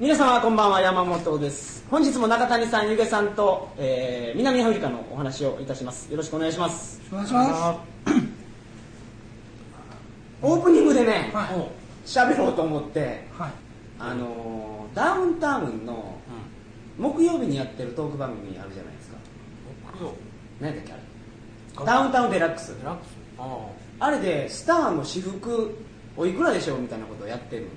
皆様こんばんは山本です。本日も中谷さんゆげさんと、えー南アフリカのお話をいたします。よろしくお願いします。お願いしまオープニングでねはい。喋、ろうと思ってすはい。あのーダウンタウンの木曜日にやってるトーク番組あるじゃないですか。木曜。何だっけあれ。ダウンタウンデラックス。デラックス。あ。あれでスターの私服おいくらでしょうみたいなことをやってるん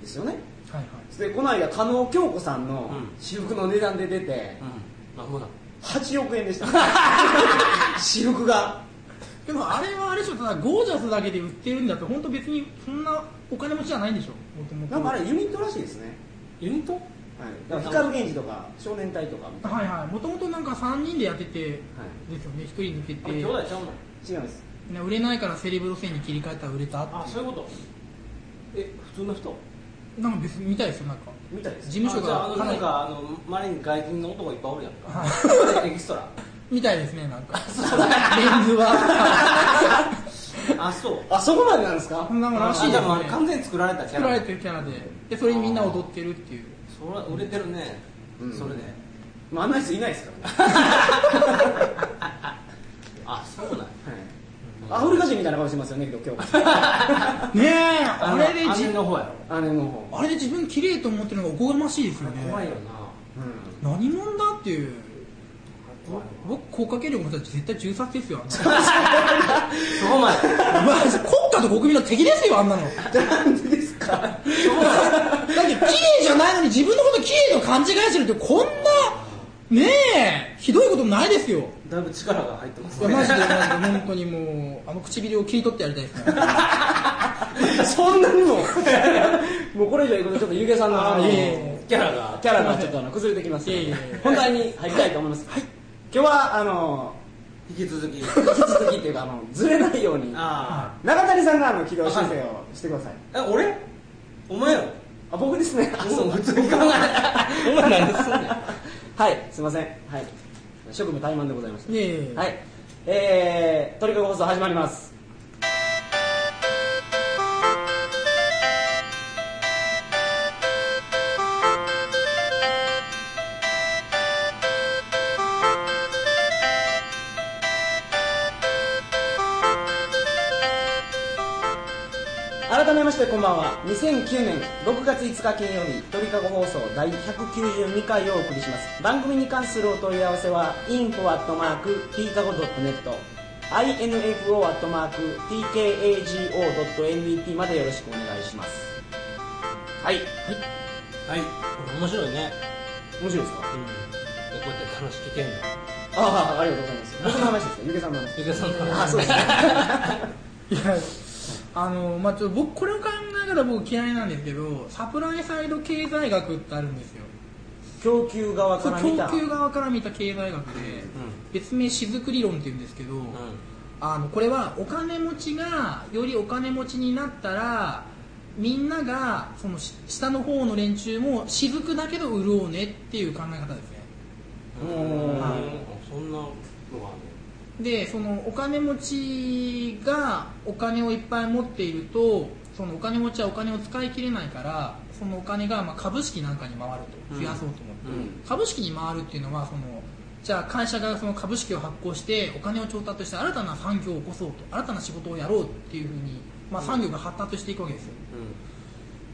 ですよねはいはい。でこの間加納京子さんのうん。私服の値段で出てうん。なんぼだ？8億円でした。私服が。でもあれはあれでしょただゴージャスだけで売ってるんだと本当別にそんなお金持ちじゃないんでしょなんかあれユニットらしいですね。ユニット？はい、だから光源氏とか少年隊とかみたいな、はいはい。もともとなんか3人でやっててはですよね1人抜けあれ兄弟ちゃうの？い、違うんです。ね売れないからセレブ路線に切り替えたら売れたってあそういうこと。え普通の人？なんか別に見たいですよなんか。みたいです。事務所あじゃああのなんかあの周りに外人の男いっぱいおるやんか。は エキストラ。みたいですねなんか。レンズは。あそう。あそこまでなんですか？そんなもんあらしいですじゃああ完全に作られたキャラ。作られてるキャラで。でそれにみんな踊ってるっていう。それは売れてるね、うん。それで。まあ、あんな人いないですからね、あそうなんや。はい、アフリカ人みたいな顔してますよね今日。今 日ねえ。あれであじ姉の方やろ。姉の方。あれで自分綺麗と思ってるのがおこがましいですよね。怖いよな。うん。何者だっていう。僕国家権力の人たち絶対銃殺ですよあんな そこまでまあ国家と国民の敵ですよあんなの。だってなんでですか？綺麗じゃないのに自分のこと綺麗と勘違いしてるってこんなねえひどいことないですよだいぶ力が入ってますいやマジでマジで本当にもうあの唇を切り取ってやりたいです。ね そんなにも？もうこれ以上いくとちょっとゆげさんのあのキャラが。キャラがちょっとあの崩れてきます。ので本題に入りたいと思います、今日はあの引き続き引き続きっていうかあのずれないようにあ中谷さんがあの軌道修正をしてください。あえ俺？お前やろ？あ僕ですね。あそう普通に考えお前何です。んねんはいすいません。はい職務怠慢でございました。いえいえはい。えー、鳥かご放送始まりますしてこんばんは。2009年6月5日金曜日鳥かご放送第192回をお送りします。番組に関するお問い合わせは info.tkago.net info.tkago.net までよろしくお願いします。はい。はい。これ面白いね。面白いですか？うん。でこうやって話聞けんの。ああありがとうございます。僕の話ですよ。ゆげさんの話。ゆげさんの話。あそうですね。い やあのまあちょっと僕これを考え方僕嫌いなんですけどサプライサイド経済学ってあるんですよ。供給側から見た。供給側から見た経済学で、別名雫理論っていうんですけど、うん。あのこれはお金持ちがよりお金持ちになったらみんながそのし下の方の連中も雫だけど潤うねっていう考え方ですねうんうんあそんなのがあるでそのお金持ちがお金をいっぱい持っているとそのお金持ちはお金を使い切れないからそのお金がまあ株式なんかに回ると増やそうと思って、うん。株式に回るっていうのはそのじゃあ会社がその株式を発行してお金を調達して新たな産業を起こそうと新たな仕事をやろうっていうふうに、まあ、産業が発達していくわけですよ。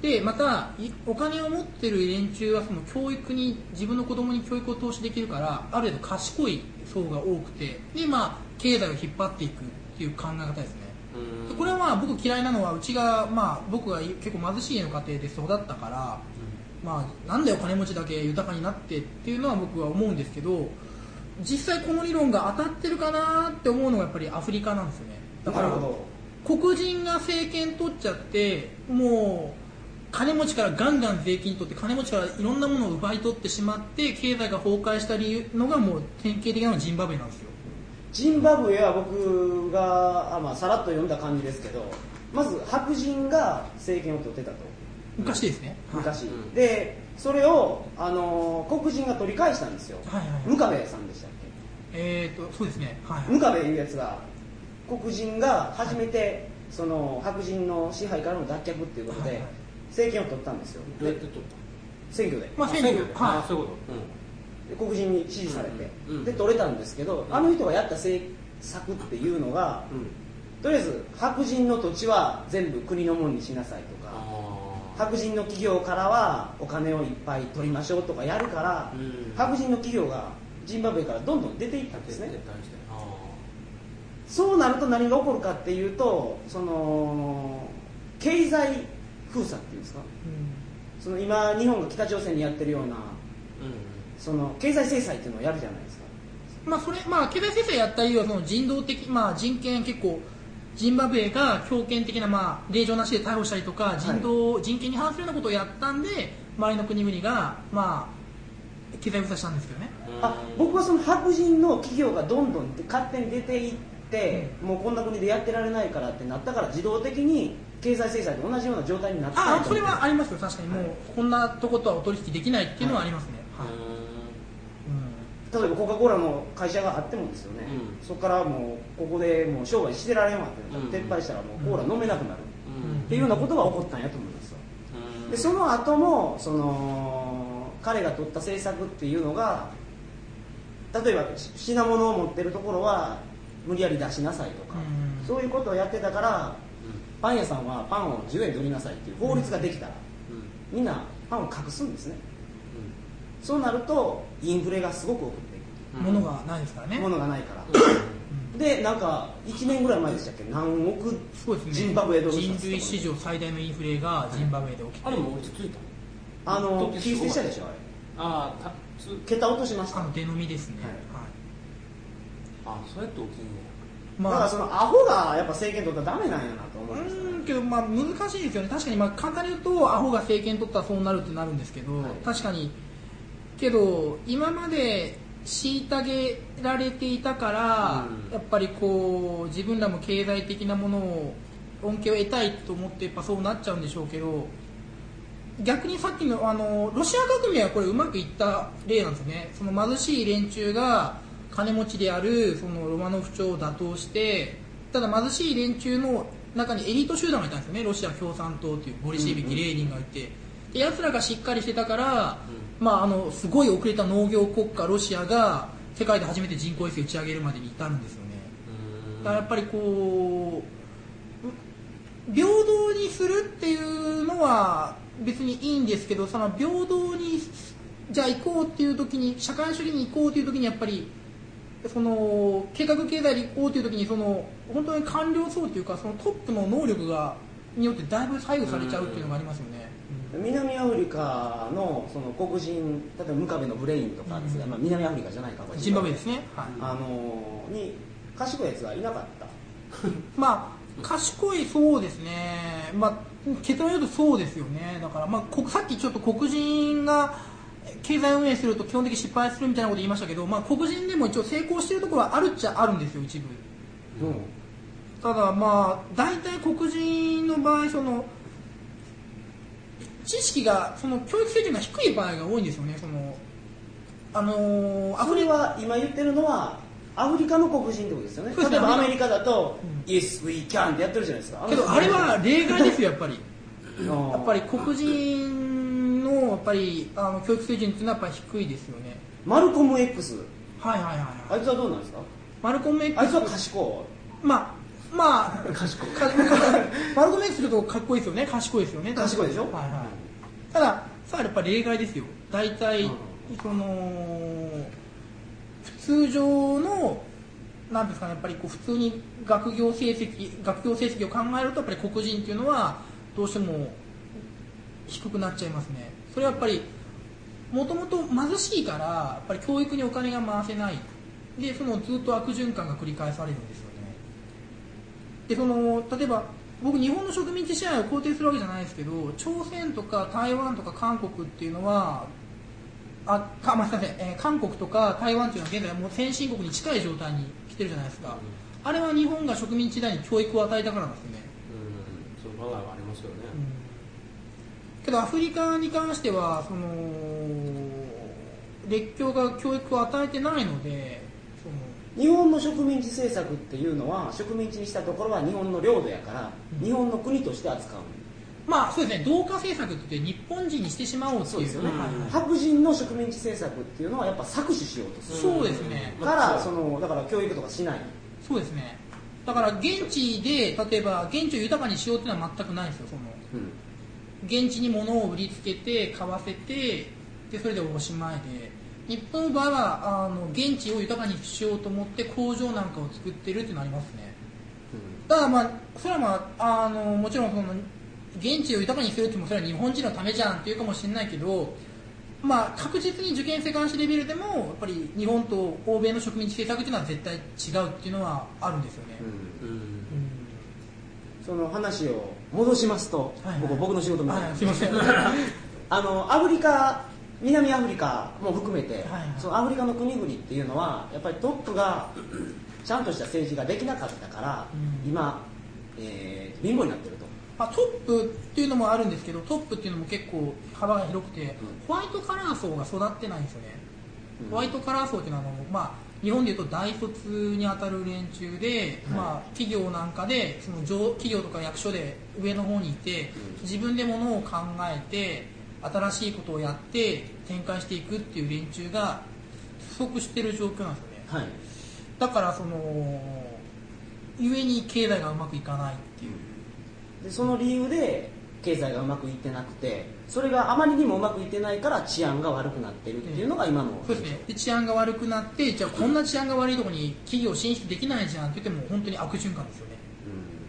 でまたいお金を持ってる連中はその教育に自分の子供に教育を投資できるからある程度賢い層が多くてで、まあ、経済を引っ張っていくっていう考え方ですね。これはまあ僕嫌いなのはうちが、まあ、僕が結構貧しい家の家庭で育ったから、まあ、なんでお金持ちだけ豊かになってっていうのは僕は思うんですけど実際この理論が当たってるかなって思うのがやっぱりアフリカなんですよね。だから黒人が政権取っちゃってもう金持ちからガンガン税金取って金持ちからいろんなものを奪い取ってしまって経済が崩壊した理由のがもう典型的なのがジンバブエなんですよ。ジンバブエは僕があ、まあ、さらっと読んだ感じですけどまず白人が政権を取ってたと。昔ですね、昔、うんでそれを、あの黒人が取り返したんですよ、はいはい。はいムカベさんでしたっえー、とそうですね。はい、けムカベいうやつが黒人が初めてその白人の支配からの脱却っていうことで、はいはい政権を取ったんですよ。どうやって取っ選挙で。まあ選挙で。あはそういうこと。で黒人に支持されて、うん。うん。で取れたんですけど、うん。あの人がやった政策っていうのが、うん。うんとりあえず白人の土地は全部国のものにしなさいとかあ白人の企業からはお金をいっぱい取りましょうとかやるから、うん。白人の企業がジンバブエからどんどん出ていったんですね。そうなると何が起こるかっていうとその経済封鎖っていうんですか？うん。その今日本が北朝鮮にやってるようなーうん。その経済制裁っていうのをやるじゃないですか。まあそれまあ経済制裁やったりはその人道的まあ人権結構ジンバブエが強権的なまあ令状なしで逮捕したりとか人道、人権に反するようなことをやったんで周りの国々がまあ経済封鎖したんですけどね。あ僕はその白人の企業がどんどん勝手に出ていって、もうこんな国でやってられないからってなったから自動的に経済制裁と同じような状態になってあそれはありますよ。確かにもうこんなとことはお取引できないっていうのはありますね、はい。例えばコカ・コーラの会社があってもですよね、うん。そこからもうここでもう商売してられんわって撤廃したらもうコーラ飲めなくなる、うん。っていうようなことが起こったんやと思いますよ。うん。でその後もその彼が取った政策っていうのが例えばし品物を持ってるところは無理やり出しなさいとか、うん。そういうことをやってたからパン屋さんはパンを10円で売りなさいっていう法律ができたら、うん。うんみんなパンを隠すんですね。そうなるとインフレがすごく起こっていうん。物がないですからね。く物がないから、うん。でなんか1年ぐらい前でしたっけ？何億そうですねジンバブエドル人類史上最大のインフレがジンバブエで起きて。あれもう落ち着いたあの時切り捨てしたでしょあれ。ああ桁落としました。あの出飲みですね、はい。はいあそうやって起きんねだからそのアホがやっぱ政権取ったらダメなんやなと思ううんですよね。ーんけどまあ難しいですよね。確かにまあ簡単に言うとアホが政権取ったらそうなるってなるんですけど、はい。確かに。けど今まで虐げられていたから、うん。やっぱりこう自分らも経済的なものを恩恵を得たいと思ってやっぱそうなっちゃうんでしょうけど逆にさっきのあのロシア革命はこれうまくいった例なんですよね。その貧しい連中が金持ちであるそのロマノフ朝を打倒してただ貧しい連中の中にエリート集団がいたんですよね。ロシア共産党というボリシェビキ、うんうんレーニンがいて。で奴らがしっかりしてたから、まあ、あのすごい遅れた農業国家ロシアが世界で初めて人工衛星打ち上げるまでに至るんですよね。だからやっぱりこう平等にするっていうのは別にいいんですけどその平等にじゃあ行こうっていう時に社会主義に行こうという時にやっぱりその計画経済で行こうという時にその本当に官僚層というかそのトップの能力がによってだいぶ左右されちゃうっていうのがありますよね。南アフリカのその黒人例えばムカベのブレインとかうん。まあ、南アフリカじゃないかジンバブエですね、はい。あのに賢いやつがいなかった。まあ賢いそうですね、まあ、結論言うとそうですよね。だから、まあ、こさっきちょっと黒人が経済運営すると基本的に失敗するみたいなこと言いましたけど、まあ、黒人でも一応成功してるところはあるっちゃあるんですよ一部。う？んただまあ大体黒人の場合その知識がその教育水準が低い場合が多いんですよねそのあのーアそれフリカ。は今言ってるのはアフリカの黒人ってことですよね。例えばアメリカだとうん「Yes we can」ってやってるじゃないですか。けどあれは例外ですよやっぱり。ややっぱり黒人のやっぱりあの教育水準っていうのはやっぱり低いですよね。マルコム X はいはいはいはい。あいつはどうなんですか？マルコム X あいつは賢まあまあ賢い。か マルコム X するとかっこいいですよね。賢いですよね。賢いでしょ？はいはい。たださあやっぱり例外ですよ。大体、うん。その普通上のなんですかねやっぱりこう普通に学業成績学業成績を考えるとやっぱり黒人っていうのはどうしても低くなっちゃいますねそれはやっぱりもともと貧しいからやっぱり教育にお金が回せない。でそのずっと悪循環が繰り返されるんですよね。でその例えば僕日本の植民地支配を肯定するわけじゃないですけど朝鮮とか台湾とか韓国っていうのはあか、まあ、すいません、えー韓国とか台湾っていうのは現在もう先進国に近い状態に来てるじゃないですか、あれは日本が植民地時代に教育を与えたからなんですよね、うん。そういう場合はありますよねけどアフリカに関してはその列強が教育を与えてないので日本の植民地政策っていうのは植民地にしたところは日本の領土やから、うん。日本の国として扱うまあそうですね。同化政策って日本人にしてしまおうっていう。そうですよね、白人の植民地政策っていうのはやっぱ搾取しようとする。そうですね。からそのだから教育とかしない。そうですね。だから現地で例えば現地を豊かにしようっていうのは全くないんですよその。うん現地に物を売りつけて買わせてでそれでおしまいで。日本の場合はあの現地を豊かにしようと思って工場なんかを作ってるっていうのありますね。だからまあそれはまああのもちろんその現地を豊かにするってもそれは日本人のためじゃんっていうかもしれないけどまあ確実に受験生監視レベルでもやっぱり日本と欧米の植民地政策っていうのは絶対違うっていうのはあるんですよね、うんうんうん。その話を戻しますと、はいはい。僕の仕事みたいな、はいすいません。あのアフリカ南アフリカも含めて、はいはい。そのアフリカの国々っていうのはやっぱりトップがちゃんとした政治ができなかったから、うん。今、えー貧乏になってると。まあ、トップっていうのもあるんですけどトップっていうのも結構幅が広くて、ホワイトカラー層が育ってないんですよね、うん。ホワイトカラー層っていうのはあの、まあ、日本でいうと大卒に当たる連中で、まあ、企業なんかでその上企業とか役所で上の方にいて、うん自分でものを考えて新しいことをやって展開していくっていう連中が不足してる状況なんですよね。はい。だからその故に経済がうまくいかないっていう。でその理由で経済がうまくいってなくてそれがあまりにもうまくいってないから治安が悪くなってるっていうのが今の、そうですね。で治安が悪くなってじゃあこんな治安が悪いところに企業進出できないじゃんって言っても本当に悪循環ですよね。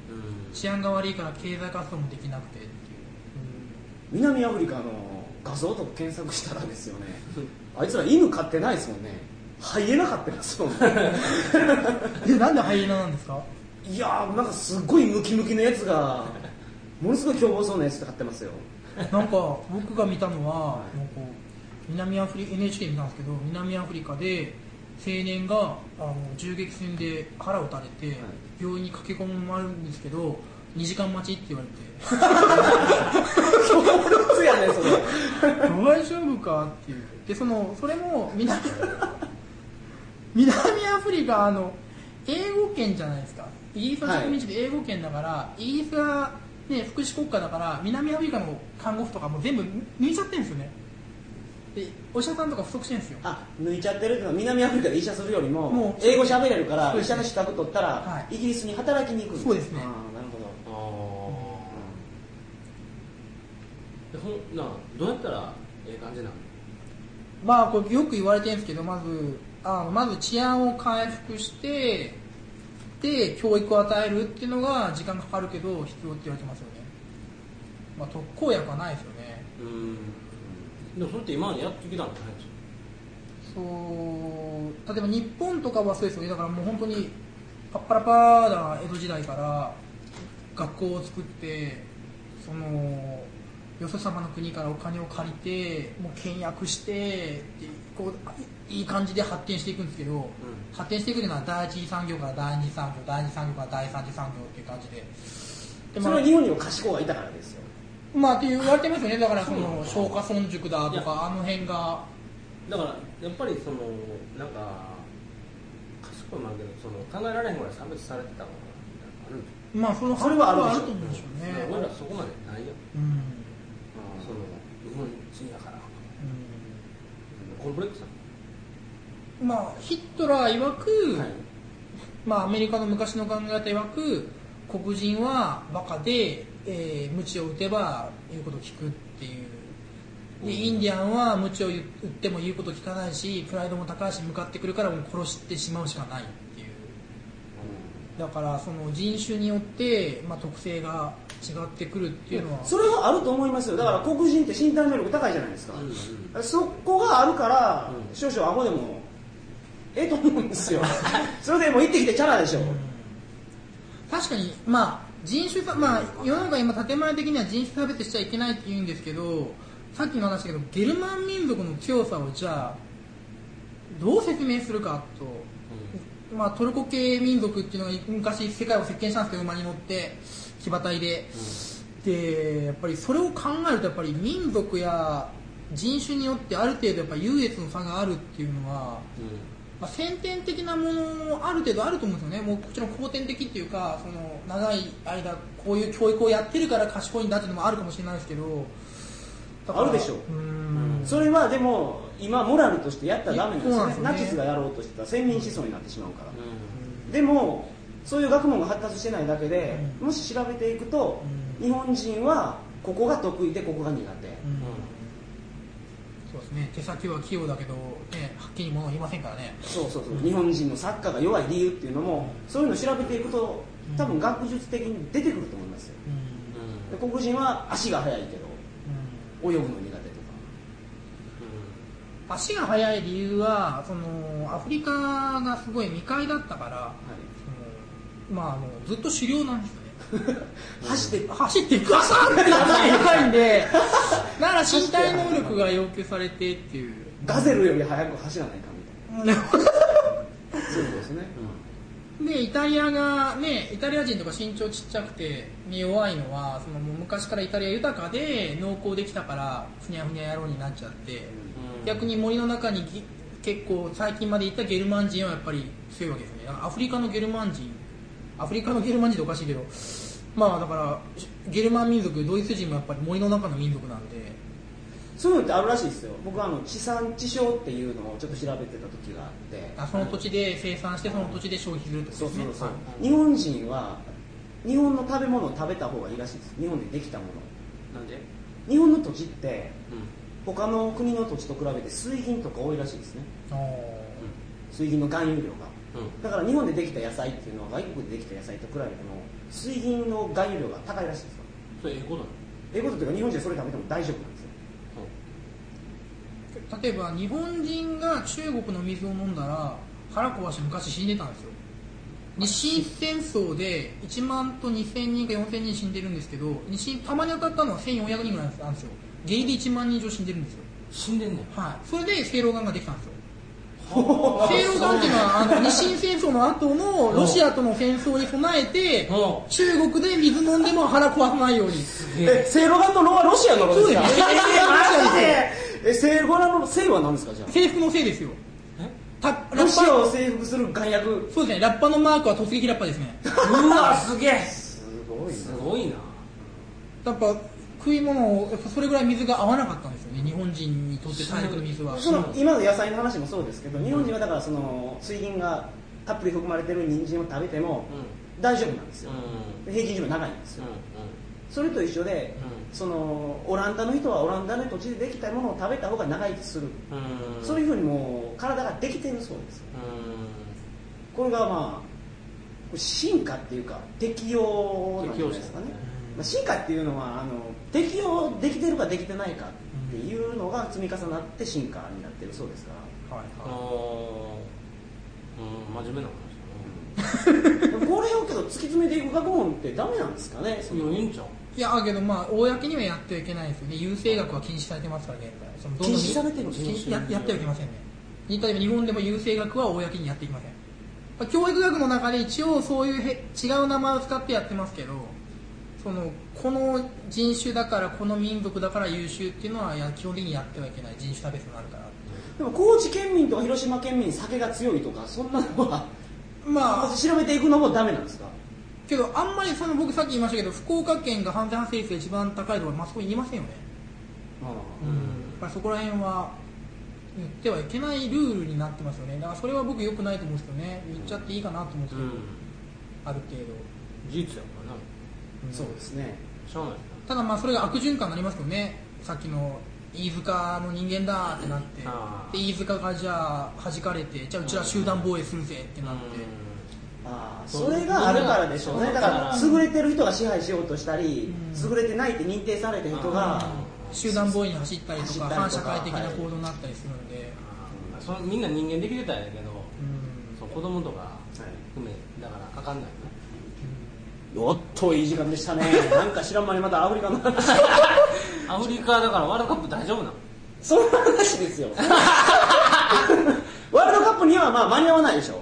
うん。うん。治安が悪いから経済活動もできなくてっていう、南アフリカの画像とか検索したらですよね。あいつら犬飼ってないですもんね。ハイエナ飼ってますもんね。えなんでハイエナなんですか？いやーなんかすっごいムキムキのやつがものすごい凶暴そうなやつ飼ってますよ。なんか僕が見たのは、南アフリ NHK 見たんですけど南アフリカで青年があの銃撃戦で腹を撃たれて、病院に駆け込まれるんですけど2時間待ちって言われ強烈 やねそれ。て 大丈夫かっていう。でそのそれも南南アフリカあの英語圏じゃないですか。イギリスの植民地で英語圏だから、イギリスが、ね、福祉国家だから南アフリカの看護婦とかも全部抜いちゃってるんですよね。でお医者さんとか不足してるんですよ。あ抜いちゃってるっていうのは南アフリカで医者するよりももう英語喋れるから医者の資格取ったら、はい。イギリスに働きに行くんそうですね。あーなるほど。あー。でほんなあどうやったらええ感じなのまあこれよく言われてるんですけどまずあのまず治安を回復してで教育を与えるっていうのが時間かかるけど必要って言われてますよね。まあ特効薬はないですよね。うん。でもそれって今までやってきたんじゃないですかそう。例えば日本とかはそうですよね。だからもう本当にパッパラパーな江戸時代から学校を作ってそのよそ様の国からお金を借りてもう倹約してでこういい感じで発展していくんですけど、発展していくのは第一次産業から第二次産業第二次産業から第三次産業っていう感じで。でそれは日本にも賢いがいたからですよ。まあって言われてますよね。だからそのの松下村塾だとかあの辺が。だからやっぱりそのなんか賢いもあるけどその考えられへんぐらい差別されてたのかなみたいなのあるまあそのそれはあるでしょあると思うんですよね、俺らそこまでないよう。んその日本人やからコンプレックスなまあヒットラー曰く、はい。まあ、アメリカの昔の考え方曰く黒人はバカで、えー、鞭を打てば言うことを聞くっていう。でインディアンは鞭を打っても言うこと聞かないしプライドも高いし向かってくるからもう殺してしまうしかないっていう。だからその人種によって、まあ、特性が違ってくるっていうのは。それはあると思いますよ。だから黒人って身体能力高いじゃないですか、うんうん。そこがあるから、うん。少々アホでもええと思うんですよ。それでもう行ってきてチャラでしょ、確かに、まあ、人種差、まあ、世の中今建前的には人種差別しちゃいけないって言うんですけどさっきの話だけどゲルマン民族の強さをじゃあどう説明するかと、まあ、トルコ系民族っていうのが昔世界を席巻したんですけど馬に乗って騎馬隊で、でやっぱりそれを考えるとやっぱり民族や人種によってある程度やっぱ優越の差があるっていうのはまあ、先天的なものもある程度あると思うんですよね、もうもちろん後天的っていうか、その長い間、こういう教育をやってるから賢いんだっていうのもあるかもしれないですけど。あるでしょう。うん。それはでも今モラルとしてやったらダメなんですよね。ね。ナチスがやろうとしてたら先民思想になってしまうから、うでもそういう学問が発達してないだけで、もし調べていくと、うん。日本人はここが得意でここが苦手、うん。そうですね。手先は器用だけど、ね、はっきり物を言いませんからね。そうそうそう、日本人のサッカーが弱い理由っていうのもそういうのを調べていくと多分学術的に出てくると思いますよ。うん。で黒人は足が速いけどうん。泳ぐの苦手とか。足が速い理由はそのアフリカがすごい未開だったからはそのまああのずっと狩猟なんですよね。い、走って走ってガサンってないといけないんで だから身体能力が要求されてっていう。ガゼルより速く走らないかみたいな。そうですね、でイタリアがねイタリア人とか身長ちっちゃくてに弱いのはその昔からイタリア豊かで農耕できたからふにゃふにゃ野郎になっちゃって、逆に森の中にぎ結構最近までいたゲルマン人はやっぱり強いわけですよね。アフリカのゲルマン人アフリカのゲルマン人っておかしいけどまあだからゲルマン民族ドイツ人もやっぱり森の中の民族なんで。そういうのってあるらしいですよ。僕はあの地産地消っていうのをちょっと調べてた時があって。あその土地で生産してその土地で消費するってことですね。そうそうそう、日本人は日本の食べ物を食べた方がいいらしいです。日本でできたもの。なんで？日本の土地ってうん。他の国の土地と比べて水銀とか多いらしいですね。水銀の含有量が。うんだから日本でできた野菜っていうのは外国でできた野菜と比べても水銀の含有量が高いらしいですよ。それええことなの？ええことというか日本人はそれ食べても大丈夫なんですよ。例えば日本人が中国の水を飲んだら腹壊して昔死んでたんですよ。日清戦争で1万と2000人か4000人死んでるんですけど日清たまに当たったのは1400人ぐらいなんですよ。ゲイで1万人以上死んでるんですよ。死んでんねんはい。それで正露丸ができたんですよ正露丸っていうのはあの日清戦争の後のロシアとの戦争に備えてうん。中国で水飲んでも腹壊さないように。えセイロガンのロはロシアのロですかそうです。よえマジでえセイロガンのセイは何ですかじゃあ？制服のせいですよ。え？たラロシアを征服する眼薬そうですね。ラッパのマークは突撃ラッパですね。うわすげえ。すごいすごいな。やっぱ食い物をやっぱそれぐらい水が合わなかったんですよね。日本人にとって大陸の水は。その今の野菜の話もそうですけど日本人はだからその水銀がたっぷり含まれてる人参を食べてもう大丈夫なんですよ。ん。平均寿命長いんですよ。うん。それと一緒でうそのオランダの人はオランダの土地でできたものを食べた方が長生きする。うん。そういうふうにもう体ができてるそうです。よこれがまあ進化っていうか適応なんじゃないですかね。適応者まあ、進化っていうのはあの適応できてるかできてないかっていうのが積み重なって進化になってるそうですから。はいあはのうん真面目な話だでも これをけど突き詰めていく学問ってダメなんですかね？そのな余韻ちゃんいいやけどまあ公にはやってはいけないですよね。優生学は禁止されてますから現在。そのどんどん禁止されてるの禁止ややってはいけませんね。例えば日本でも優生学は公にやっていきませんまあ教育学の中で一応そういうへ違う名前を使ってやってますけどそのこの人種だからこの民族だから優秀っていうのはや基本的にやってはいけない人種差別になるからでも高知県民とか広島県民酒が強いとかそんなのはまあ調べていくのもダメなんですか？けどあんまりその僕さっき言いましたけど福岡県が犯罪発生率が一番高いところまあそこに言いませんよね。あやっぱりそこら辺は言ってはいけないルールになってますよね。だからそれは僕良くないと思うんですけどね。言っちゃっていいかなと思うんですけど、ある程度、事実やからなあそうですね。ただまあそれが悪循環になりますよね。さっきの飯塚の人間だってなって。で飯塚がじゃあ弾かれてじゃあうちら集団防衛するぜってなって、ああそれがあるからでしょうね。だから優れてる人が支配しようとしたりうん。優れてないって認定された人が集団防衛に走ったりとか反社会的な行動になったりするんで、そのみんな人間できてたんやけどうん。そう子供とか含めだからあかんないなおっといい時間でしたね。なんか知らん間にまたアフリカの話。アフリカだからワールドカップ大丈夫なの？その話ですよ。ワールドカップにはまあ間に合わないでしょ。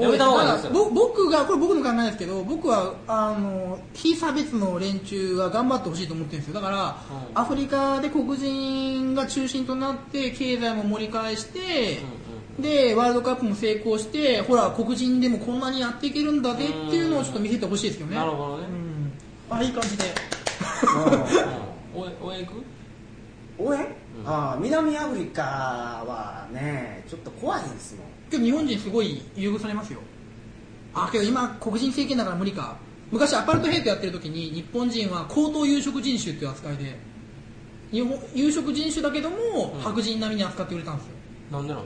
やめた方がいいですよ。僕がこれ僕の考えですけど僕はあの非差別の連中は頑張ってほしいと思ってるんですよ。だから、うん。アフリカで黒人が中心となって経済も盛り返して、でワールドカップも成功してほら黒人でもこんなにやっていけるんだぜっていうのをちょっと見せてほしいですけどね。なるほどね。うん。あいい感じで。応援応援行く？応援、うん。ああ南アフリカはねちょっと怖いですもん。今日日本人すごい優遇されますよ。あ。けど今黒人政権だから無理か。昔アパルトヘイトやってる時に日本人は高等有色人種っていう扱いで。日本有色人種だけども、うん。白人並みに扱ってくれたんですよ。なんでなの？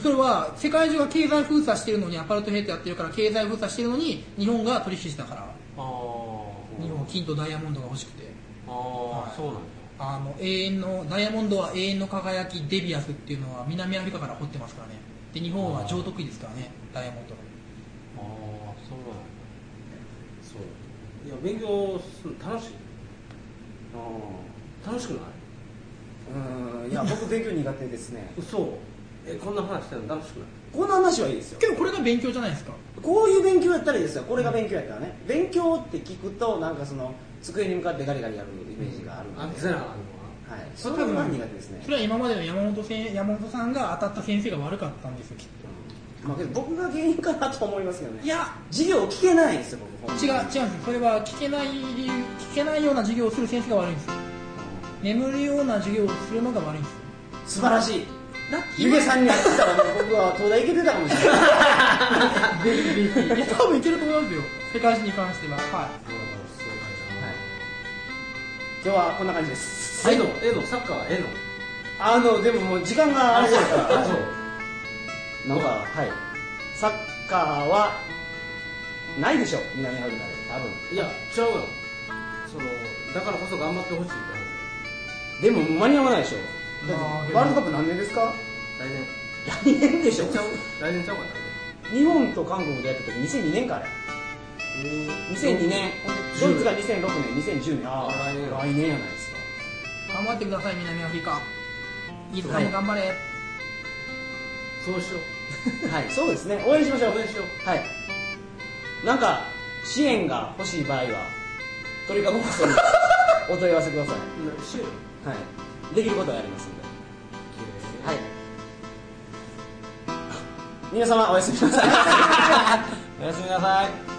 それは世界中が経済封鎖してるのにアパルトヘイトやってるから経済封鎖してるのに日本が取引したから。ああ日本は金とダイヤモンドが欲しくて。ああ、はい。そうなんだ。あの永遠のダイヤモンドは永遠の輝きデビアスっていうのは南アフリカから掘ってますからね。で日本は上得意ですからねダイヤモンドの。ああそうなんだ。そう。いや勉強するの楽しい。楽しくない？うんいや僕勉強苦手ですね。嘘えこんな話してるの楽しくないこんな話はいいですよ。けどこれが勉強じゃないですか。こういう勉強やったらいいですよ。これが勉強やったらね。勉強って聞くとなんかその机に向かってガリガリやるイメージがあるんで。あせなあのははい。それが苦手ですね。それは今までの山本せん山本さんが当たった先生が悪かったんですよ。きっまあけど僕が原因かなと思いますけどね。といや。授業聞けないんですよ僕違う違うんですよ。それは聞けない理由聞けないような授業をする先生が悪いんですよ。眠るような授業をするのが悪いんですよ。素晴らしいゆげさんに会ってたらもう僕は東大行けてたかもしれない。ぜひぜひいや多分いけると思いますよ。世界史に関してははい。はい。今日はこんな感じです。ええのええのサッカーはええのあのでももう時間があれですから。あそう。なんかはい。サッカーはないでしょ南アフリカで。多分。いやちゃうよ。そのだからこそ頑張ってほしいって話でも間に合わないでしょワールドカップ何年ですか？来年。来年でしょちゃう来年ちゃうかったね日本と韓国でやった時2002年から2002年ドイツが2006年2010年ああ来年や。来年やないですか頑張ってください南アフリカ。飯塚も頑張れ。そうしよ はいそうですね。応援しましょう。う応援しよう。はい。なんか支援が欲しい場合は鳥かご放送にお問い合わせください。なしよう。はいできることはやりますんで。はい。皆様おやすみなさい。おやすみなさい